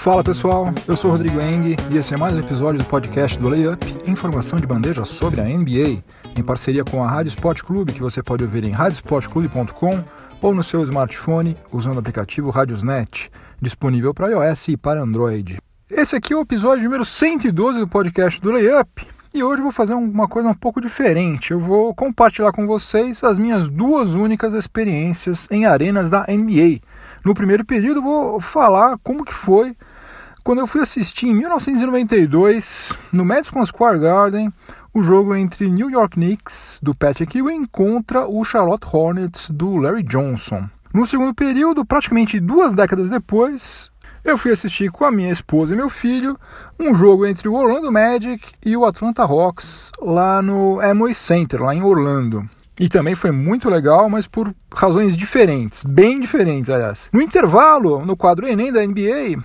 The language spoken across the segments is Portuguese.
Fala pessoal, eu sou Rodrigo Eng e esse é mais um episódio do podcast do Layup, informação de bandeja sobre a NBA, em parceria com a Rádio Sport Clube, que você pode ouvir em radiosportclube.com ou no seu smartphone usando o aplicativo Radiosnet, disponível para iOS e para Android. Esse aqui é o episódio número 112 do podcast do Layup e hoje eu vou fazer uma coisa um pouco diferente. Eu vou compartilhar com vocês as minhas duas únicas experiências em arenas da NBA. No primeiro período vou falar como que foi quando eu fui assistir em 1992 no Madison Square Garden o jogo entre New York Knicks do Patrick Ewing contra o Charlotte Hornets do Larry Johnson. No segundo período, praticamente duas décadas depois, eu fui assistir com a minha esposa e meu filho um jogo entre o Orlando Magic e o Atlanta Hawks lá no Amway Center, lá em Orlando. E também foi muito legal, mas por razões diferentes, bem diferentes, aliás. No intervalo, no quadro Enem da NBA,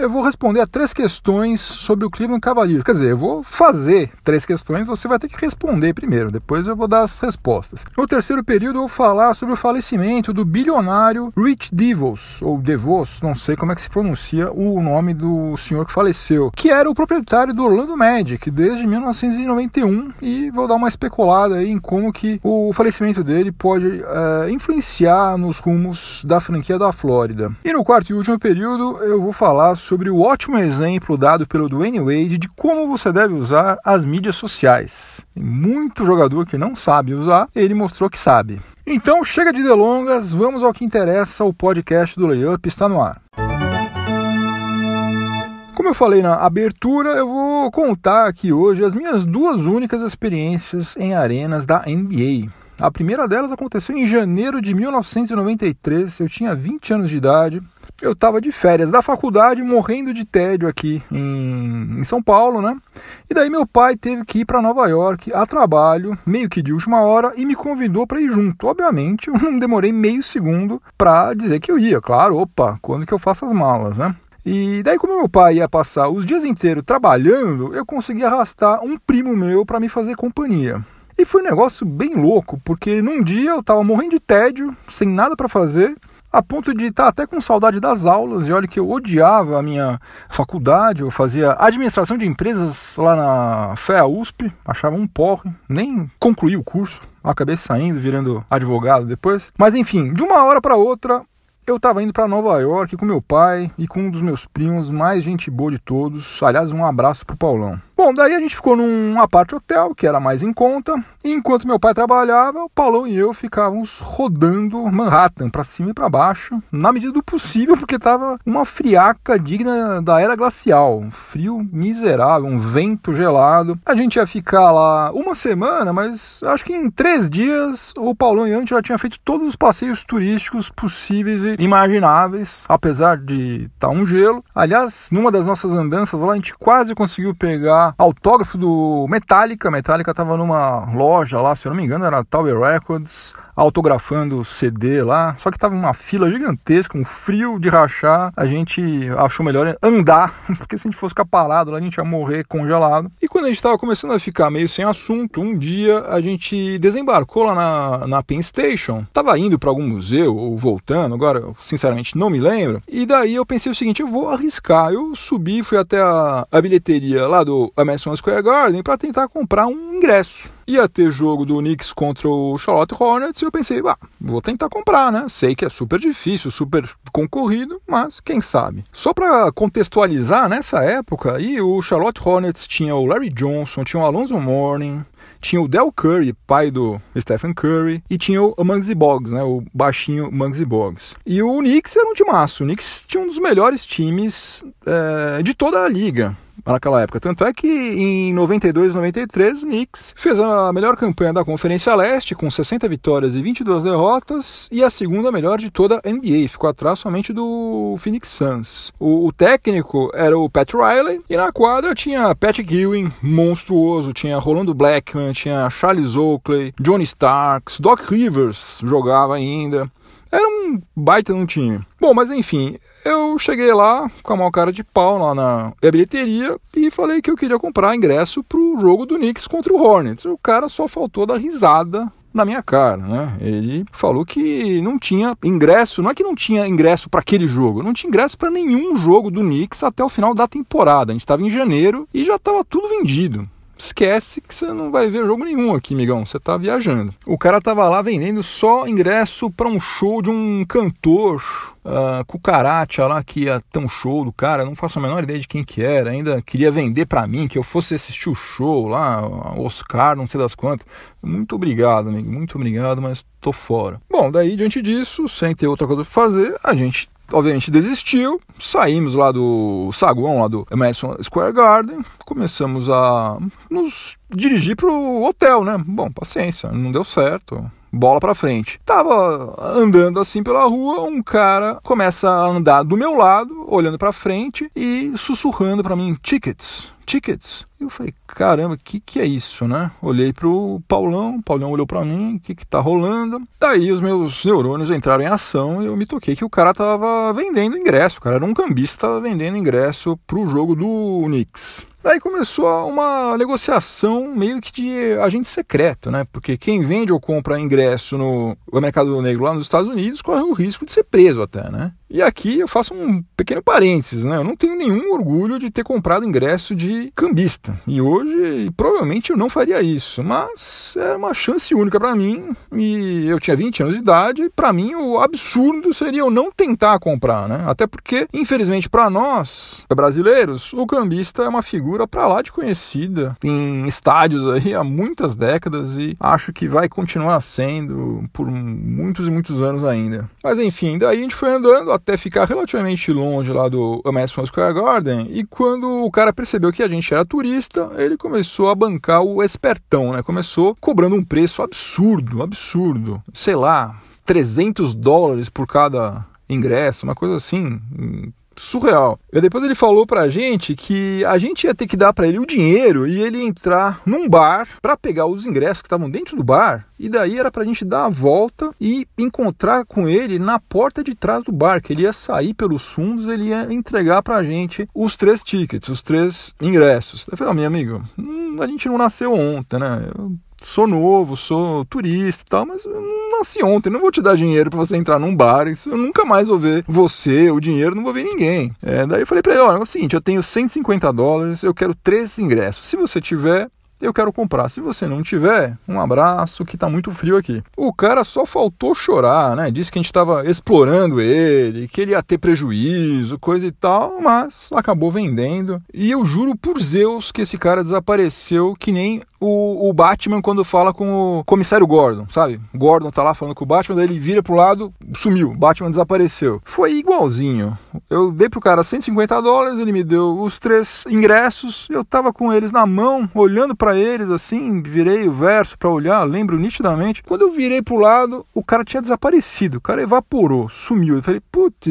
eu vou responder a três questões sobre o Cleveland Cavaliers. Quer dizer, eu vou fazer três questões, você vai ter que responder primeiro, depois eu vou dar as respostas. No terceiro período, eu vou falar sobre o falecimento do bilionário Rich DeVos, ou DeVos, não sei como é que se pronuncia o nome do senhor que faleceu, que era o proprietário do Orlando Magic desde 1991 e vou dar uma especulada aí em como que o falecimento dele pode é, influenciar nos rumos da franquia da Flórida. E no quarto e último período, eu vou falar sobre sobre o ótimo exemplo dado pelo Dwayne Wade de como você deve usar as mídias sociais. Tem muito jogador que não sabe usar, ele mostrou que sabe. Então chega de delongas, vamos ao que interessa, o podcast do Layup está no ar. Como eu falei na abertura, eu vou contar aqui hoje as minhas duas únicas experiências em arenas da NBA. A primeira delas aconteceu em janeiro de 1993, eu tinha 20 anos de idade eu estava de férias da faculdade, morrendo de tédio aqui em, em, São Paulo, né? E daí meu pai teve que ir para Nova York a trabalho, meio que de última hora, e me convidou para ir junto. Obviamente, eu não demorei meio segundo para dizer que eu ia. Claro, opa, quando que eu faço as malas, né? E daí, como meu pai ia passar os dias inteiros trabalhando, eu consegui arrastar um primo meu para me fazer companhia. E foi um negócio bem louco, porque num dia eu estava morrendo de tédio, sem nada para fazer, a ponto de estar até com saudade das aulas. E olha que eu odiava a minha faculdade, eu fazia administração de empresas lá na FEA USP, achava um porre, nem concluí o curso, acabei saindo, virando advogado depois. Mas enfim, de uma hora para outra, eu estava indo para Nova York com meu pai e com um dos meus primos, mais gente boa de todos. Aliás, um abraço pro Paulão. Bom, daí a gente ficou num apart hotel, que era mais em conta, e enquanto meu pai trabalhava, o Paulão e eu ficávamos rodando Manhattan para cima e para baixo, na medida do possível, porque tava uma friaca digna da era glacial, um frio miserável, um vento gelado. A gente ia ficar lá uma semana, mas acho que em três dias o Paulão e eu já tinha feito todos os passeios turísticos possíveis e imagináveis, apesar de estar tá um gelo. Aliás, numa das nossas andanças lá, a gente quase conseguiu pegar autógrafo do Metallica. Metallica estava numa loja lá, se eu não me engano, era Tower Records, autografando CD lá. Só que estava uma fila gigantesca, um frio de rachar. A gente achou melhor andar, porque se a gente fosse ficar parado lá, a gente ia morrer congelado. E quando a gente estava começando a ficar meio sem assunto, um dia a gente desembarcou lá na, na Penn Station. Tava indo para algum museu ou voltando, agora eu sinceramente não me lembro. E daí eu pensei o seguinte: eu vou arriscar. Eu subi, fui até a, a bilheteria lá do Madison Square Garden para tentar comprar um ingresso. Ia ter jogo do Knicks contra o Charlotte Hornets e eu pensei, ah, vou tentar comprar, né? Sei que é super difícil, super concorrido, mas quem sabe. Só para contextualizar, nessa época aí o Charlotte Hornets tinha o Larry Johnson, tinha o Alonso Mourning, tinha o Del Curry, pai do Stephen Curry, e tinha o Muggsy Boggs, né, o baixinho Muggsy Boggs. E o Knicks era um timaço, o Knicks tinha um dos melhores times é, de toda a liga naquela época. Tanto é que em 92 e 93 o Knicks fez a melhor campanha da Conferência Leste, com 60 vitórias e 22 derrotas, e a segunda melhor de toda a NBA. Ficou atrás somente do Phoenix Suns. O, o técnico era o Pat Riley, e na quadra tinha Patrick Ewing, monstruoso, tinha Rolando Blackman, tinha Charles Oakley, Johnny Starks, Doc Rivers jogava ainda. Era um baita no time. Bom, mas enfim, eu cheguei lá com a maior cara de pau lá na bilheteria e falei que eu queria comprar ingresso pro jogo do Knicks contra o Hornets. O cara só faltou dar risada na minha cara, né? Ele falou que não tinha ingresso, não é que não tinha ingresso para aquele jogo, não tinha ingresso para nenhum jogo do Knicks até o final da temporada. A gente estava em janeiro e já estava tudo vendido esquece que você não vai ver jogo nenhum aqui, migão. Você tá viajando. O cara tava lá vendendo só ingresso para um show de um cantor uh, cucaracha lá que ia ter um show do cara. Não faço a menor ideia de quem que era. Ainda queria vender para mim que eu fosse assistir o show lá, Oscar, não sei das quantas. Muito obrigado, amigo. Muito obrigado, mas tô fora. Bom, daí diante disso, sem ter outra coisa pra fazer, a gente obviamente desistiu, saímos lá do saguão lá do Madison Square Garden, começamos a nos dirigir pro hotel, né? Bom, paciência, não deu certo. Bola pra frente. Tava andando assim pela rua, um cara começa a andar do meu lado, olhando pra frente e sussurrando para mim: tickets, tickets. Eu falei, caramba, que, que é isso, né? Olhei pro Paulão, Paulão olhou para mim, o que, que tá rolando? Daí os meus neurônios entraram em ação e eu me toquei que o cara tava vendendo ingresso, o cara era um cambista, tava vendendo ingresso pro jogo do Knicks. Daí começou uma negociação meio que de agente secreto, né? Porque quem vende ou compra ingresso no mercado negro lá nos Estados Unidos corre o risco de ser preso até, né? E aqui eu faço um pequeno parênteses, né? Eu não tenho nenhum orgulho de ter comprado ingresso de cambista. E hoje, provavelmente, eu não faria isso. Mas era uma chance única para mim. E eu tinha 20 anos de idade. E para mim, o absurdo seria eu não tentar comprar, né? Até porque, infelizmente, para nós, brasileiros, o cambista é uma figura para lá de conhecida. Em estádios aí há muitas décadas. E acho que vai continuar sendo por muitos e muitos anos ainda. Mas enfim, daí a gente foi andando até ficar relativamente longe lá do Madison Square Garden. E quando o cara percebeu que a gente era turista, ele começou a bancar o espertão, né? Começou cobrando um preço absurdo, absurdo. Sei lá, 300 dólares por cada ingresso, uma coisa assim, surreal. E depois ele falou pra gente que a gente ia ter que dar para ele o dinheiro e ele entrar num bar para pegar os ingressos que estavam dentro do bar. E daí era pra gente dar a volta e encontrar com ele na porta de trás do bar, que ele ia sair pelos fundos, ele ia entregar pra gente os três tickets, os três ingressos. Eu falei, meu amigo, hum, a gente não nasceu ontem, né? Eu sou novo, sou turista e tal, mas eu não nasci ontem, não vou te dar dinheiro para você entrar num bar, isso eu nunca mais vou ver você, o dinheiro, não vou ver ninguém. É, daí eu falei para ele, olha, é o seguinte, eu tenho 150 dólares, eu quero três ingressos, se você tiver, eu quero comprar. Se você não tiver, um abraço, que tá muito frio aqui. O cara só faltou chorar, né? Disse que a gente estava explorando ele, que ele ia ter prejuízo, coisa e tal, mas acabou vendendo. E eu juro por Zeus que esse cara desapareceu que nem o, o, Batman quando fala com o comissário Gordon, sabe? Gordon tá lá falando com o Batman, daí ele vira pro lado, sumiu, Batman desapareceu. Foi igualzinho. Eu dei pro cara 150 dólares, ele me deu os três ingressos, eu tava com eles na mão, olhando para eles assim, virei o verso para olhar, lembro nitidamente. Quando eu virei pro lado, o cara tinha desaparecido, o cara evaporou, sumiu. Eu falei, putz,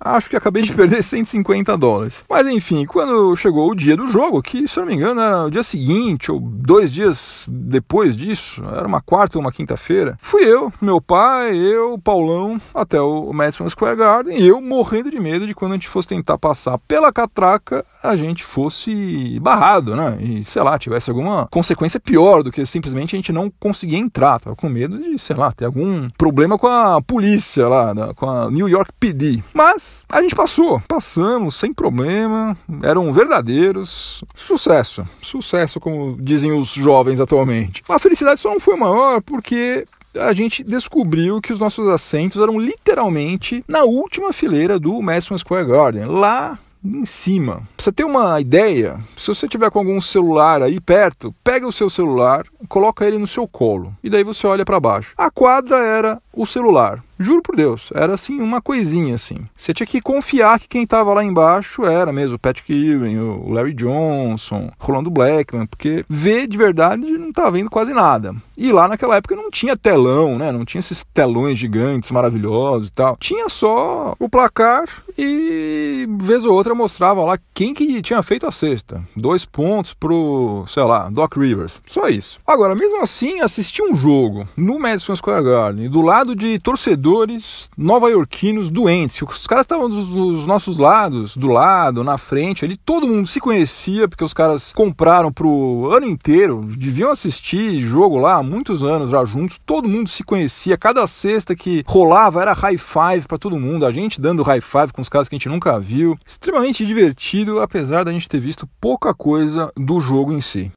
acho que acabei de perder 150 dólares. Mas enfim, quando chegou o dia do jogo, que se eu não me engano era o dia seguinte ou dois dias depois disso, era uma quarta ou uma quinta-feira, fui eu, meu pai, eu, Paulão, até o Madison Square Garden, e eu morrendo de medo de quando a gente fosse tentar passar pela catraca, a gente fosse barrado, né? E, sei lá, tivesse alguma consequência pior do que simplesmente a gente não conseguir entrar. Tava com medo de, sei lá, ter algum problema com a polícia lá, com a New York PD. Mas a gente passou, passamos sem problema, eram verdadeiros. Sucesso, sucesso, como dizem os jovens atualmente. A felicidade só não foi maior porque a gente descobriu que os nossos assentos eram literalmente na última fileira do Madison Square Garden, lá em cima. Pra você ter uma ideia, se você tiver com algum celular aí perto, pega o seu celular, coloca ele no seu colo e daí você olha para baixo. A quadra era o celular. Juro por Deus, era assim uma coisinha assim. Você tinha que confiar que quem estava lá embaixo era mesmo o Patrick Ewing, o Larry Johnson, Rolando Blackman, porque ver de verdade não estava vendo quase nada. E lá naquela época não tinha telão, né? Não tinha esses telões gigantes maravilhosos e tal. Tinha só o placar e vez ou outra mostrava lá quem que tinha feito a cesta. Dois pontos pro, sei lá, Doc Rivers. Só isso. Agora, mesmo assim, assistir um jogo no Madison Square Garden do lado de torcedor torcedores nova-iorquinos doentes. Os caras estavam dos, dos, nossos lados, do lado, na frente ali, todo mundo se conhecia, porque os caras compraram pro ano inteiro, deviam assistir jogo lá há muitos anos já juntos, todo mundo se conhecia, cada sexta que rolava era high five para todo mundo, a gente dando high five com os caras que a gente nunca viu. Extremamente divertido, apesar da gente ter visto pouca coisa do jogo em si.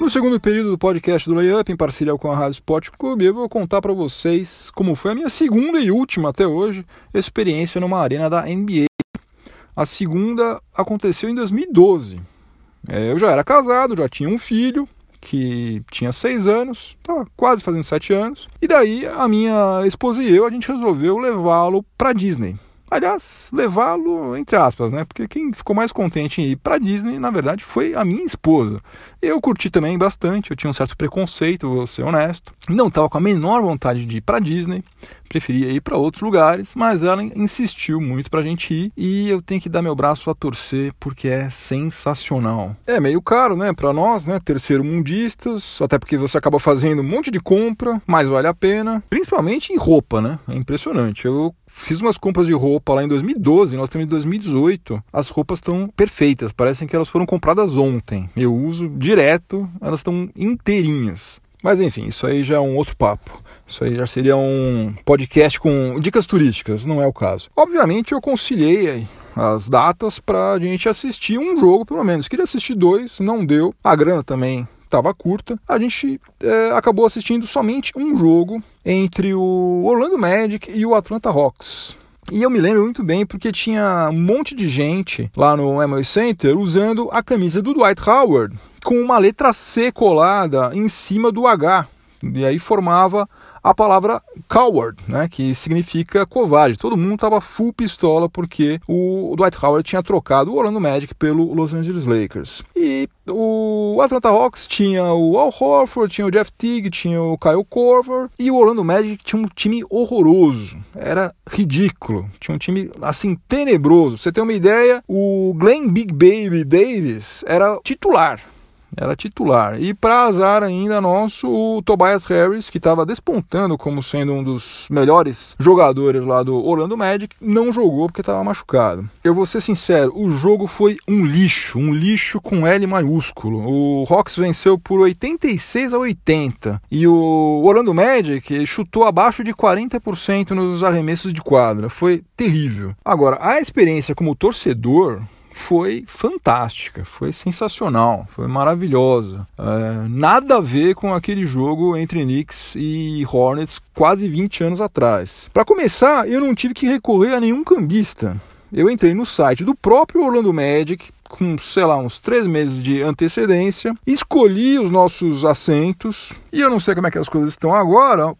No segundo período do podcast do Layup, em parceria com a Rádio Sport Clube, eu vou contar para vocês como foi a minha segunda e última até hoje experiência numa arena da NBA. A segunda aconteceu em 2012. É, eu já era casado, já tinha um filho, que tinha seis anos, estava quase fazendo sete anos. E daí a minha esposa e eu, a gente resolveu levá-lo para Disney. Aliás, levá-lo entre aspas, né? Porque quem ficou mais contente em ir para Disney, na verdade, foi a minha esposa. Eu curti também bastante, eu tinha um certo preconceito, vou ser honesto. Não estava com a menor vontade de ir para Disney, preferia ir para outros lugares, mas ela insistiu muito para a gente ir e eu tenho que dar meu braço a torcer porque é sensacional. É meio caro, né, para nós, né, terceiro mundistas, até porque você acaba fazendo um monte de compra, mas vale a pena, principalmente em roupa, né? É impressionante. Eu fiz umas compras de roupa lá em 2012, nós temos em 2018. As roupas estão perfeitas, parecem que elas foram compradas ontem. Eu uso direto, elas estão inteirinhas. Mas enfim, isso aí já é um outro papo. Isso aí já seria um podcast com dicas turísticas, não é o caso. Obviamente eu conciliei as datas para a gente assistir um jogo, pelo menos. Queria assistir dois, não deu. A grana também estava curta. A gente é, acabou assistindo somente um jogo entre o Orlando Magic e o Atlanta Hawks. E eu me lembro muito bem porque tinha um monte de gente lá no Amway Center usando a camisa do Dwight Howard com uma letra C colada em cima do H. E aí formava a palavra coward, né, que significa covarde. Todo mundo estava full pistola porque o Dwight Howard tinha trocado o Orlando Magic pelo Los Angeles Lakers. E o Atlanta Hawks tinha o Al Horford, tinha o Jeff Teague, tinha o Kyle Korver e o Orlando Magic tinha um time horroroso. Era ridículo. Tinha um time assim tenebroso. Pra você ter uma ideia, o Glenn Big Baby Davis era titular era titular. E para azar ainda nosso, o Tobias Harris, que estava despontando como sendo um dos melhores jogadores lá do Orlando Magic, não jogou porque estava machucado. Eu vou ser sincero, o jogo foi um lixo, um lixo com L maiúsculo. O Hawks venceu por 86 a 80 e o Orlando Magic chutou abaixo de 40% nos arremessos de quadra. Foi terrível. Agora, a experiência como torcedor foi fantástica, foi sensacional, foi maravilhosa. É, nada a ver com aquele jogo entre Knicks e Hornets quase 20 anos atrás. Para começar, eu não tive que recorrer a nenhum cambista. Eu entrei no site do próprio Orlando Magic, com, sei lá, uns três meses de antecedência, escolhi os nossos assentos, e eu não sei como é que as coisas estão agora,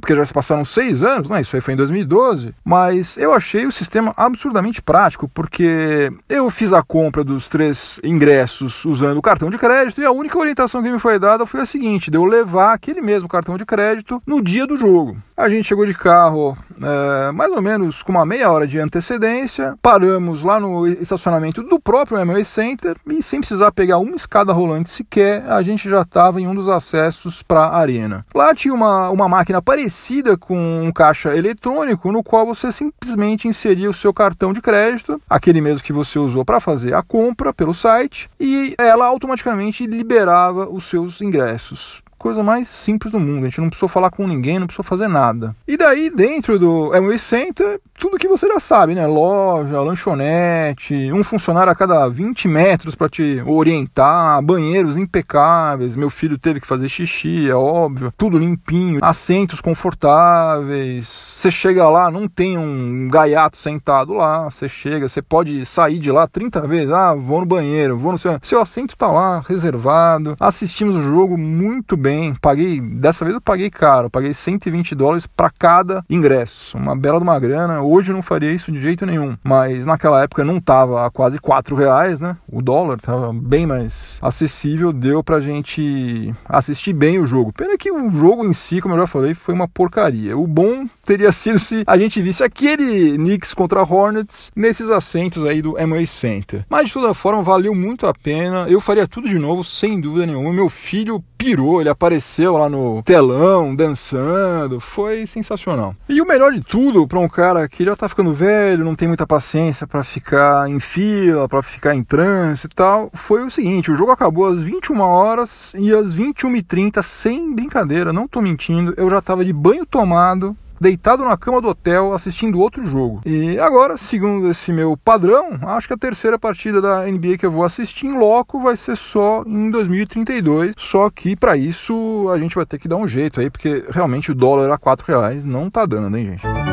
porque já se passaram seis anos, né? Isso aí foi em 2012. Mas eu achei o sistema absurdamente prático, porque eu fiz a compra dos três ingressos usando o cartão de crédito e a única orientação que me foi dada foi a seguinte: de eu levar aquele mesmo cartão de crédito no dia do jogo. A gente chegou de carro é, mais ou menos com uma meia hora de antecedência, paramos lá no estacionamento do próprio Amway Center e sem precisar pegar uma escada rolante sequer, a gente já estava em um dos acessos para a arena. Lá tinha uma, uma máquina parecida com um caixa eletrônico, no qual você simplesmente inseria o seu cartão de crédito, aquele mesmo que você usou para fazer a compra pelo site, e ela automaticamente liberava os seus ingressos coisa mais simples do mundo. A gente não precisou falar com ninguém, não precisou fazer nada. E daí, dentro do Amway Center, tudo que você já sabe, né? Loja, lanchonete, um funcionário a cada 20 metros para te orientar, banheiros impecáveis. Meu filho teve que fazer xixi, é óbvio, tudo limpinho, assentos confortáveis. Você chega lá, não tem um gaiato sentado lá. Você chega, você pode sair de lá 30 vezes. Ah, vou no banheiro, vou no seu. Seu assento tá lá, reservado. Assistimos o jogo muito bem. Paguei, dessa vez eu paguei caro, paguei 120 dólares para cada ingresso. Uma bela de uma grana Hoje não faria isso de jeito nenhum, mas naquela época não tava a quase 4 reais, né? O dólar tava bem mais acessível, deu pra gente assistir bem o jogo. Pena que o jogo em si, como eu já falei, foi uma porcaria. O bom teria sido se a gente visse aquele Knicks contra Hornets nesses assentos aí do Amway Center. Mas de toda forma, valeu muito a pena. Eu faria tudo de novo, sem dúvida nenhuma. Meu filho pirou, ele apareceu lá no telão, dançando, foi sensacional. E o melhor de tudo, para um cara que já tá ficando velho, não tem muita paciência para ficar em fila, para ficar em trânsito e tal, foi o seguinte: o jogo acabou às 21 horas e às 21h30, sem brincadeira, não tô mentindo, eu já tava de banho tomado, deitado na cama do hotel assistindo outro jogo. E agora, segundo esse meu padrão, acho que a terceira partida da NBA que eu vou assistir em loco vai ser só em 2032. Só que para isso a gente vai ter que dar um jeito aí, porque realmente o dólar a 4 reais não tá dando, hein, gente?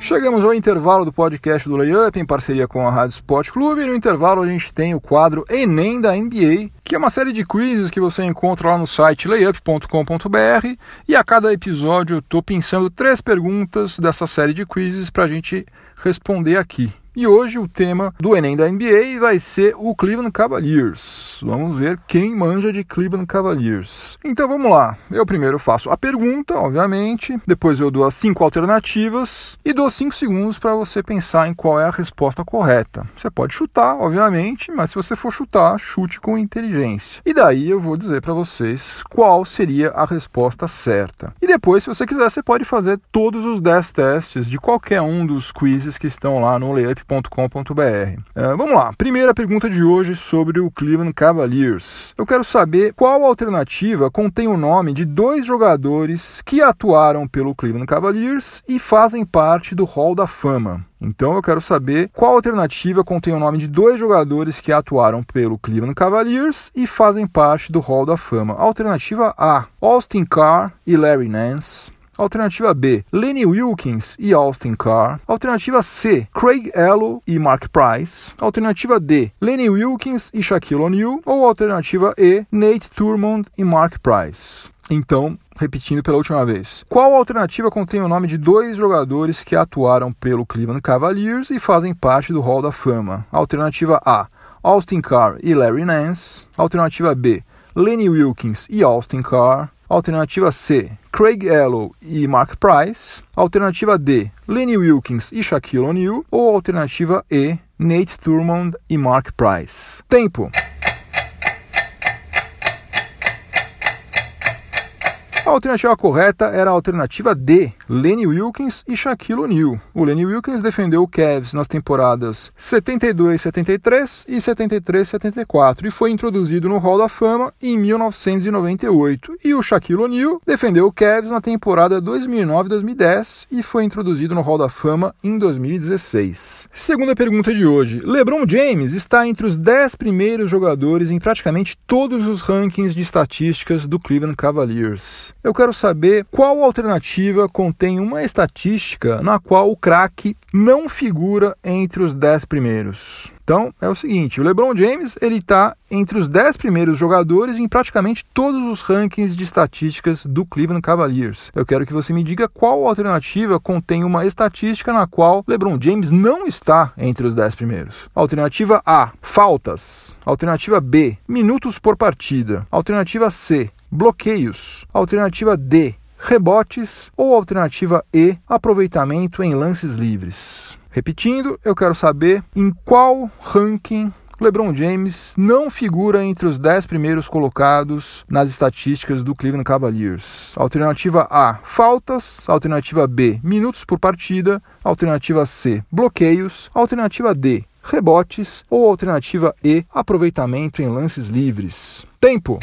Chegamos ao intervalo do podcast do Layup em parceria com a Rádio Sport Clube. E no intervalo a gente tem o quadro Enem da NBA, que é uma série de quizzes que você encontra lá no site layup.com.br. E a cada episódio eu estou pensando três perguntas dessa série de quizzes para a gente responder aqui. E hoje o tema do Enem da NBA vai ser o Cleveland Cavaliers. Vamos ver quem manja de Cleveland Cavaliers. Então vamos lá. Eu primeiro faço a pergunta, obviamente, depois eu dou as cinco alternativas e dou cinco segundos para você pensar em qual é a resposta correta. Você pode chutar, obviamente, mas se você for chutar, chute com inteligência. E daí eu vou dizer para vocês qual seria a resposta certa. E depois, se você quiser, você pode fazer todos os 10 testes de qualquer um dos quizzes que estão lá no Layup Uh, vamos lá, primeira pergunta de hoje sobre o Cleveland Cavaliers. Eu quero saber qual alternativa contém o nome de dois jogadores que atuaram pelo Cleveland Cavaliers e fazem parte do Hall da Fama. Então eu quero saber qual alternativa contém o nome de dois jogadores que atuaram pelo Cleveland Cavaliers e fazem parte do Hall da Fama. Alternativa A: Austin Carr e Larry Nance. Alternativa B, Lenny Wilkins e Austin Carr. Alternativa C, Craig Ello e Mark Price. Alternativa D, Lenny Wilkins e Shaquille O'Neal. Ou alternativa E, Nate Turmond e Mark Price. Então, repetindo pela última vez. Qual alternativa contém o nome de dois jogadores que atuaram pelo Cleveland Cavaliers e fazem parte do Hall da Fama? Alternativa A, Austin Carr e Larry Nance. Alternativa B, Lenny Wilkins e Austin Carr. Alternativa C, Craig Ellow e Mark Price. Alternativa D, Lenny Wilkins e Shaquille O'Neal. Ou alternativa E, Nate Thurmond e Mark Price. Tempo. A alternativa correta era a alternativa D, Lenny Wilkins e Shaquille O'Neal. O Lenny Wilkins defendeu o Cavs nas temporadas 72-73 e 73-74 e foi introduzido no Hall da Fama em 1998. E o Shaquille O'Neal defendeu o Cavs na temporada 2009-2010 e foi introduzido no Hall da Fama em 2016. Segunda pergunta de hoje. LeBron James está entre os 10 primeiros jogadores em praticamente todos os rankings de estatísticas do Cleveland Cavaliers eu quero saber qual alternativa contém uma estatística na qual o craque não figura entre os 10 primeiros. Então é o seguinte: o LeBron James ele está entre os 10 primeiros jogadores em praticamente todos os rankings de estatísticas do Cleveland Cavaliers. Eu quero que você me diga qual alternativa contém uma estatística na qual LeBron James não está entre os 10 primeiros. Alternativa A: faltas. Alternativa B: minutos por partida. Alternativa C: bloqueios. Alternativa D, rebotes. Ou alternativa E, aproveitamento em lances livres. Repetindo, eu quero saber em qual ranking LeBron James não figura entre os 10 primeiros colocados nas estatísticas do Cleveland Cavaliers. Alternativa A, faltas. Alternativa B, minutos por partida. Alternativa C, bloqueios. Alternativa D, rebotes. Ou alternativa E, aproveitamento em lances livres. Tempo!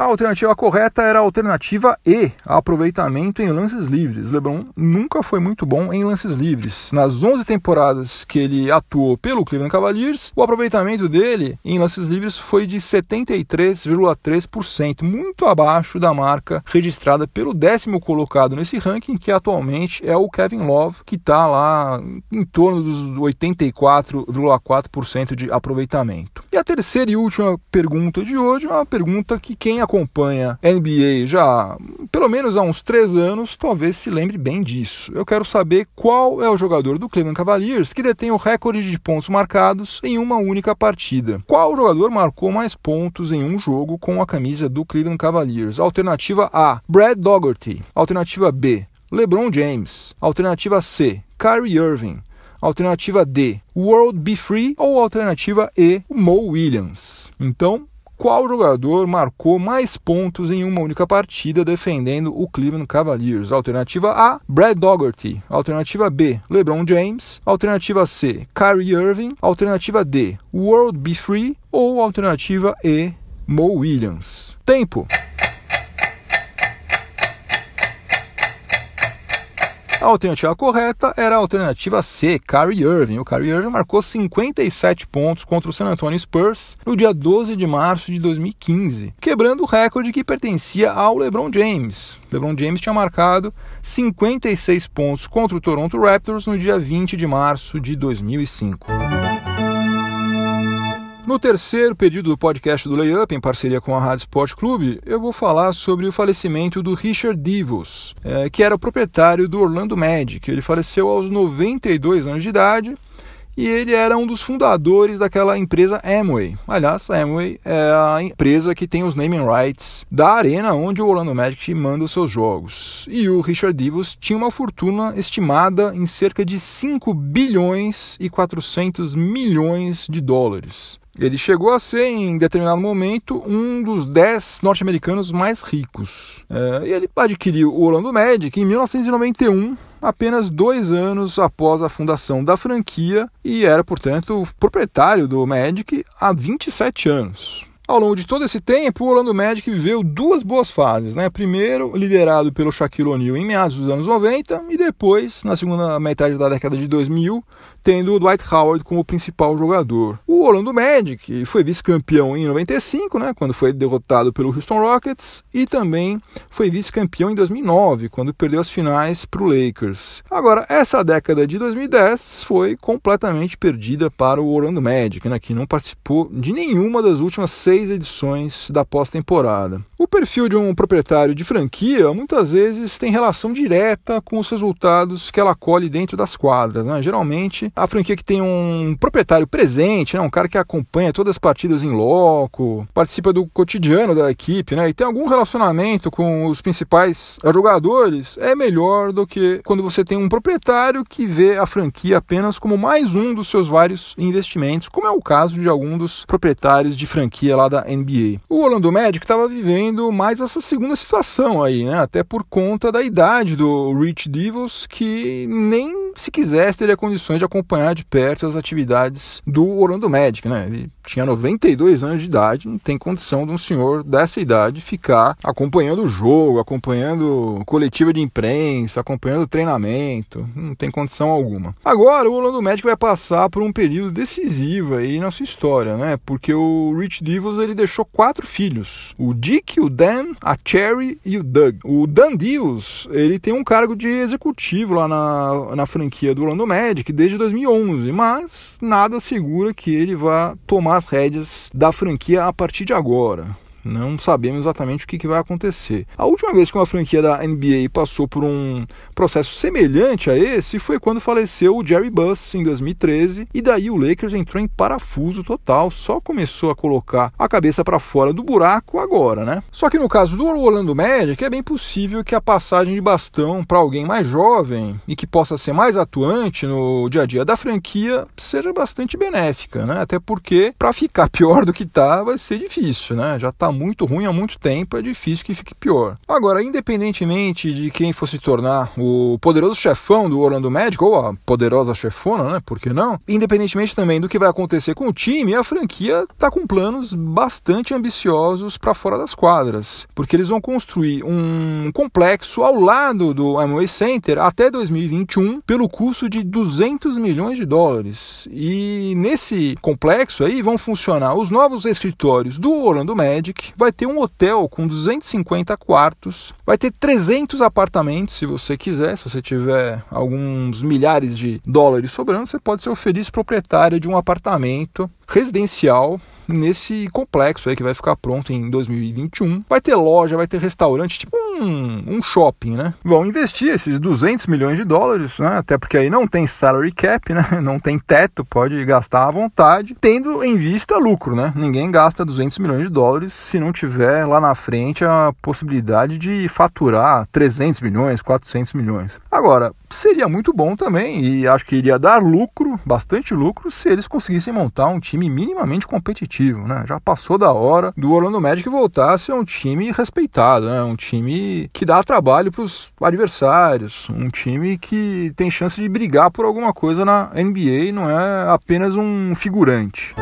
A alternativa correta era a alternativa E, aproveitamento em lances livres. LeBron nunca foi muito bom em lances livres. Nas 11 temporadas que ele atuou pelo Cleveland Cavaliers, o aproveitamento dele em lances livres foi de 73,3%, muito abaixo da marca registrada pelo décimo colocado nesse ranking, que atualmente é o Kevin Love, que está lá em torno dos 84,4% de aproveitamento. E a terceira e última pergunta de hoje é uma pergunta que quem acompanha NBA já pelo menos há uns três anos, talvez se lembre bem disso. Eu quero saber qual é o jogador do Cleveland Cavaliers que detém o recorde de pontos marcados em uma única partida. Qual jogador marcou mais pontos em um jogo com a camisa do Cleveland Cavaliers? Alternativa A: Brad Dougherty. Alternativa B: LeBron James. Alternativa C: Kyrie Irving. Alternativa D, World Be Free ou alternativa E, Mo Williams. Então, qual jogador marcou mais pontos em uma única partida defendendo o Cleveland Cavaliers? Alternativa A, Brad Dougherty. Alternativa B, LeBron James. Alternativa C, Kyrie Irving. Alternativa D, World Be Free. Ou alternativa E, Mo Williams. Tempo. A alternativa correta era a alternativa C, Kyrie Irving. O Kyrie Irving marcou 57 pontos contra o San Antonio Spurs no dia 12 de março de 2015, quebrando o recorde que pertencia ao LeBron James. LeBron James tinha marcado 56 pontos contra o Toronto Raptors no dia 20 de março de 2005. No terceiro período do podcast do Layup, em parceria com a Rádio Sport Clube, eu vou falar sobre o falecimento do Richard Devos, é, que era o proprietário do Orlando Magic. Ele faleceu aos 92 anos de idade e ele era um dos fundadores daquela empresa Amway. Aliás, a Amway é a empresa que tem os naming rights da arena onde o Orlando Magic manda os seus jogos. E o Richard Devos tinha uma fortuna estimada em cerca de 5 bilhões e 400 milhões de dólares. Ele chegou a ser, em determinado momento, um dos dez norte-americanos mais ricos. É, e ele adquiriu o Orlando Magic em 1991, apenas dois anos após a fundação da franquia, e era, portanto, proprietário do Magic há 27 anos. Ao longo de todo esse tempo, o Orlando Magic viveu duas boas fases. Né? Primeiro, liderado pelo Shaquille O'Neal em meados dos anos 90 e depois, na segunda metade da década de 2000, tendo o Dwight Howard como principal jogador. O Orlando Magic foi vice-campeão em 95, né, quando foi derrotado pelo Houston Rockets, e também foi vice-campeão em 2009, quando perdeu as finais para o Lakers. Agora, essa década de 2010 foi completamente perdida para o Orlando Magic, né, que não participou de nenhuma das últimas seis edições da pós-temporada. O perfil de um proprietário de franquia muitas vezes tem relação direta com os resultados que ela colhe dentro das quadras. Né? Geralmente, a franquia que tem um proprietário presente, né, um cara que acompanha todas as partidas em loco, participa do cotidiano da equipe, né, e tem algum relacionamento com os principais jogadores, é melhor do que quando você tem um proprietário que vê a franquia apenas como mais um dos seus vários investimentos, como é o caso de algum dos proprietários de franquia lá da NBA. O Orlando Magic estava vivendo mais essa segunda situação aí, né, até por conta da idade do Rich Devils, que nem se quisesse teria condições de acompanhar acompanhar de perto as atividades do Orlando Magic, né? Ele tinha 92 anos de idade, não tem condição de um senhor dessa idade ficar acompanhando o jogo, acompanhando coletiva de imprensa, acompanhando treinamento, não tem condição alguma. Agora o Orlando Magic vai passar por um período decisivo aí na sua história, né? Porque o Rich Devils ele deixou quatro filhos: o Dick, o Dan, a Cherry e o Doug. O Dan Devils ele tem um cargo de executivo lá na, na franquia do Orlando Magic desde 2011, mas nada segura que ele vá tomar as rédeas da franquia a partir de agora. Não sabemos exatamente o que, vai acontecer. A última vez que uma franquia da NBA passou por um processo semelhante a esse foi quando faleceu o Jerry Buss em 2013 e daí o Lakers entrou em parafuso total, só começou a colocar a cabeça para fora do buraco agora, né? Só que no caso do Orlando Magic é bem possível que a passagem de bastão para alguém mais jovem e que possa ser mais atuante no dia a dia da franquia seja bastante benéfica, né? Até porque para ficar pior do que tá vai ser difícil, né? Já tá muito ruim há muito tempo, é difícil que fique pior. Agora, independentemente de quem fosse tornar o poderoso chefão do Orlando Magic, ou a poderosa chefona, né? Por que não? Independentemente também do que vai acontecer com o time, a franquia está com planos bastante ambiciosos para fora das quadras, porque eles vão construir um complexo ao lado do Amway Center até 2021 pelo custo de 200 milhões de dólares. E nesse complexo aí vão funcionar os novos escritórios do Orlando Magic vai ter um hotel com 250 quartos, vai ter 300 apartamentos, se você quiser, se você tiver alguns milhares de dólares sobrando, você pode ser o feliz proprietário de um apartamento residencial nesse complexo aí que vai ficar pronto em 2021. Vai ter loja, vai ter restaurante, tipo um, um shopping, né? Vão investir esses 200 milhões de dólares, né? Até porque aí não tem salary cap, né? Não tem teto, pode gastar à vontade, tendo em vista lucro, né? Ninguém gasta 200 milhões de dólares se não tiver lá na frente a possibilidade de faturar 300 milhões, 400 milhões. Agora, seria muito bom também e acho que iria dar lucro, bastante lucro, se eles conseguissem montar um time minimamente competitivo, né? Já passou da hora do Orlando Magic voltar a ser um time respeitado, né? Um time que dá trabalho para os adversários, um time que tem chance de brigar por alguma coisa na NBA, não é apenas um figurante.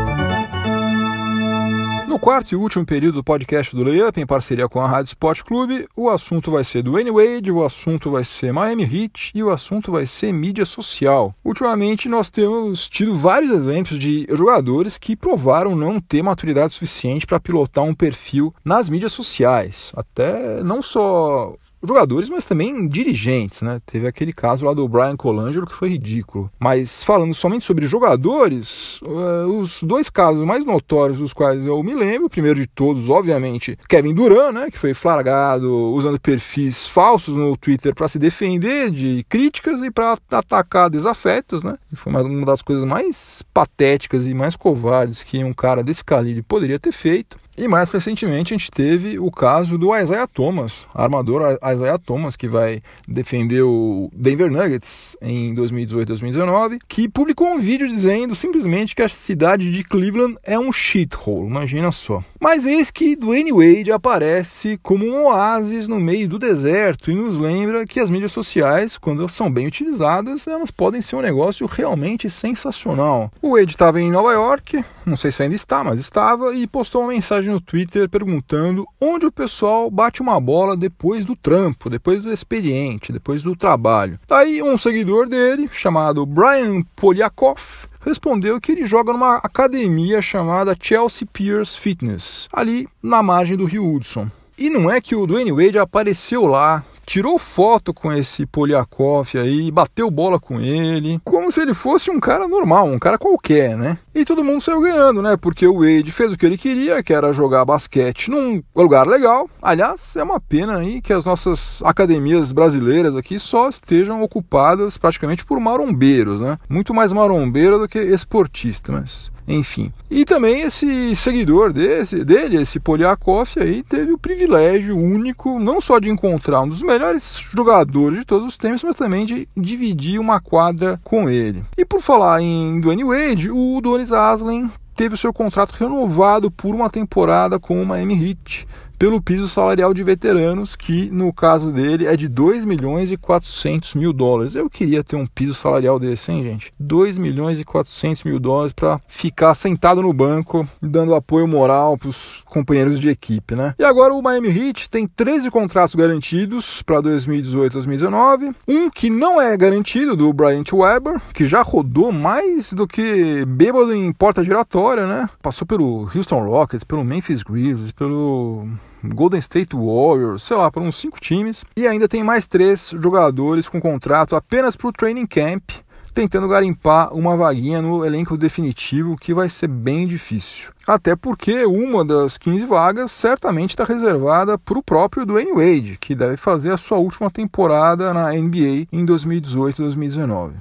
No quarto e último período do podcast do Layup, em parceria com a Rádio Sport Clube, o assunto vai ser do Wade, o assunto vai ser Miami Heat e o assunto vai ser mídia social. Ultimamente nós temos tido vários exemplos de jogadores que provaram não ter maturidade suficiente para pilotar um perfil nas mídias sociais. Até não só jogadores, mas também dirigentes, né? Teve aquele caso lá do Brian Colangelo que foi ridículo. Mas falando somente sobre jogadores, uh, os dois casos mais notórios dos quais eu me lembro, o primeiro de todos, obviamente, Kevin Durant, né? Que foi flagrado usando perfis falsos no Twitter para se defender de críticas e para atacar desafetos, né? Foi uma das coisas mais patéticas e mais covardes que um cara desse calibre poderia ter feito. E mais recentemente a gente teve o caso do Isaiah Thomas, armador Isaiah Thomas, que vai defender o Denver Nuggets em 2018-2019, que publicou um vídeo dizendo simplesmente que a cidade de Cleveland é um shithole, imagina só. Mas eis que Dwayne Wade aparece como um oásis no meio do deserto e nos lembra que as mídias sociais, quando são bem utilizadas, elas podem ser um negócio realmente sensacional. O Wade estava em Nova York, não sei se ainda está, mas estava, e postou uma mensagem no Twitter perguntando onde o pessoal bate uma bola depois do trampo, depois do expediente, depois do trabalho. Daí um seguidor dele, chamado Brian Polyakov, respondeu que ele joga numa academia chamada Chelsea Piers Fitness, ali na margem do rio Hudson. E não é que o Dwayne Wade apareceu lá tirou foto com esse Poliakov aí, bateu bola com ele, como se ele fosse um cara normal, um cara qualquer, né? E todo mundo saiu ganhando, né? Porque o Wade fez o que ele queria, que era jogar basquete num lugar legal. Aliás, é uma pena aí que as nossas academias brasileiras aqui só estejam ocupadas praticamente por marombeiros, né? Muito mais marombeiro do que esportista, mas enfim. E também esse seguidor desse, dele, esse Poliakov aí, teve o privilégio único não só de encontrar um dos melhores jogadores de todos os tempos, mas também de dividir uma quadra com ele. E por falar em Dwayne Wade, o Donis Aslin teve o seu contrato renovado por uma temporada com o Miami Heat pelo piso salarial de veteranos, que no caso dele é de 2 milhões e 400 mil dólares. Eu queria ter um piso salarial desse, hein, gente? 2 milhões e 400 mil dólares para ficar sentado no banco, dando apoio moral para os companheiros de equipe, né? E agora o Miami Heat tem 13 contratos garantidos para 2018 2019. Um que não é garantido, do Bryant Weber, que já rodou mais do que bêbado em porta giratória, né? Passou pelo Houston Rockets, pelo Memphis Grizzlies, pelo Golden State Warriors, sei lá, para uns cinco times. E ainda tem mais três jogadores com contrato apenas para o training camp, tentando garimpar uma vaguinha no elenco definitivo, que vai ser bem difícil. Até porque uma das 15 vagas certamente está reservada para o próprio Dwayne Wade, que deve fazer a sua última temporada na NBA em 2018-2019.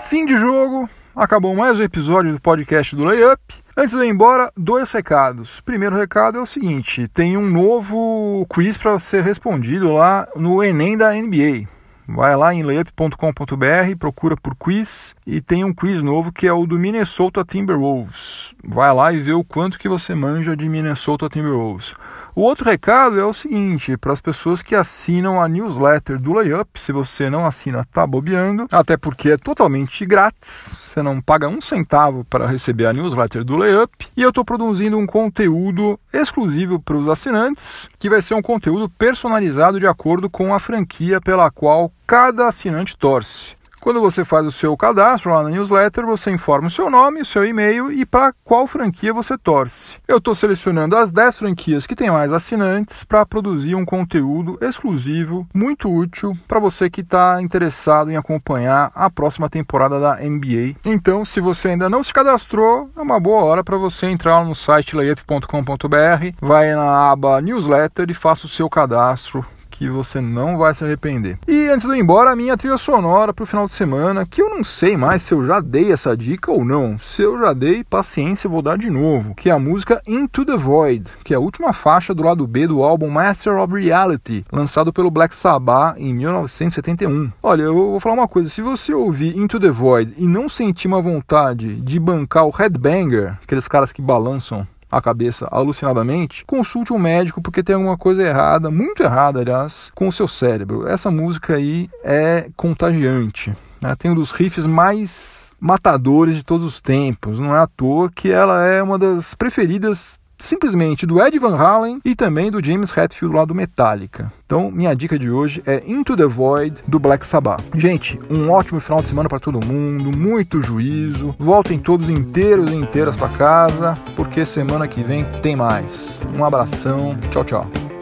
Fim de jogo, acabou mais um episódio do podcast do Layup. Antes de ir embora, dois recados. Primeiro recado é o seguinte: tem um novo quiz para ser respondido lá no Enem da NBA. Vai lá em layup.com.br, procura por quiz e tem um quiz novo que é o do Minnesota Timberwolves. Vai lá e vê o quanto que você manja de Minnesota Timberwolves. O outro recado é o seguinte, para as pessoas que assinam a newsletter do Layup, se você não assina, tá bobeando, até porque é totalmente grátis, você não paga um centavo para receber a newsletter do Layup, e eu estou produzindo um conteúdo exclusivo para os assinantes, que vai ser um conteúdo personalizado de acordo com a franquia pela qual cada assinante torce Quando você faz o seu cadastro lá na newsletter, você informa o seu nome, o seu e-mail e para qual franquia você torce. Eu estou selecionando as 10 franquias que têm mais assinantes para produzir um conteúdo exclusivo, muito útil para você que está interessado em acompanhar a próxima temporada da NBA. Então, se você ainda não se cadastrou, é uma boa hora para você entrar no site layup.com.br, vai na aba newsletter e faça o seu cadastro que você não vai se arrepender. E antes de ir embora, a minha trilha sonora para o final de semana, que eu não sei mais se eu já dei essa dica ou não. Se eu já dei, paciência, vou dar de novo. Que é a música Into the Void, que é a última faixa do lado B do álbum Master of Reality, lançado pelo Black Sabbath em 1971. Olha, eu vou falar uma coisa: se você ouvir Into the Void e não sentir uma vontade de bancar o headbanger, aqueles caras que balançam a cabeça alucinadamente, consulte um médico porque tem alguma coisa errada, muito errada, aliás, com o seu cérebro. Essa música aí é contagiante. Né? Tem um dos riffs mais matadores de todos os tempos. Não é à toa que ela é uma das preferidas simplesmente do Ed Van Halen e também do James Hetfield lá do Metallica. Então, minha dica de hoje é Into the Void do Black Sabbath. Gente, um ótimo final de semana para todo mundo, muito juízo. Voltem todos inteiros e inteiras para casa, porque semana que vem tem mais. Um abração. Tchau, tchau.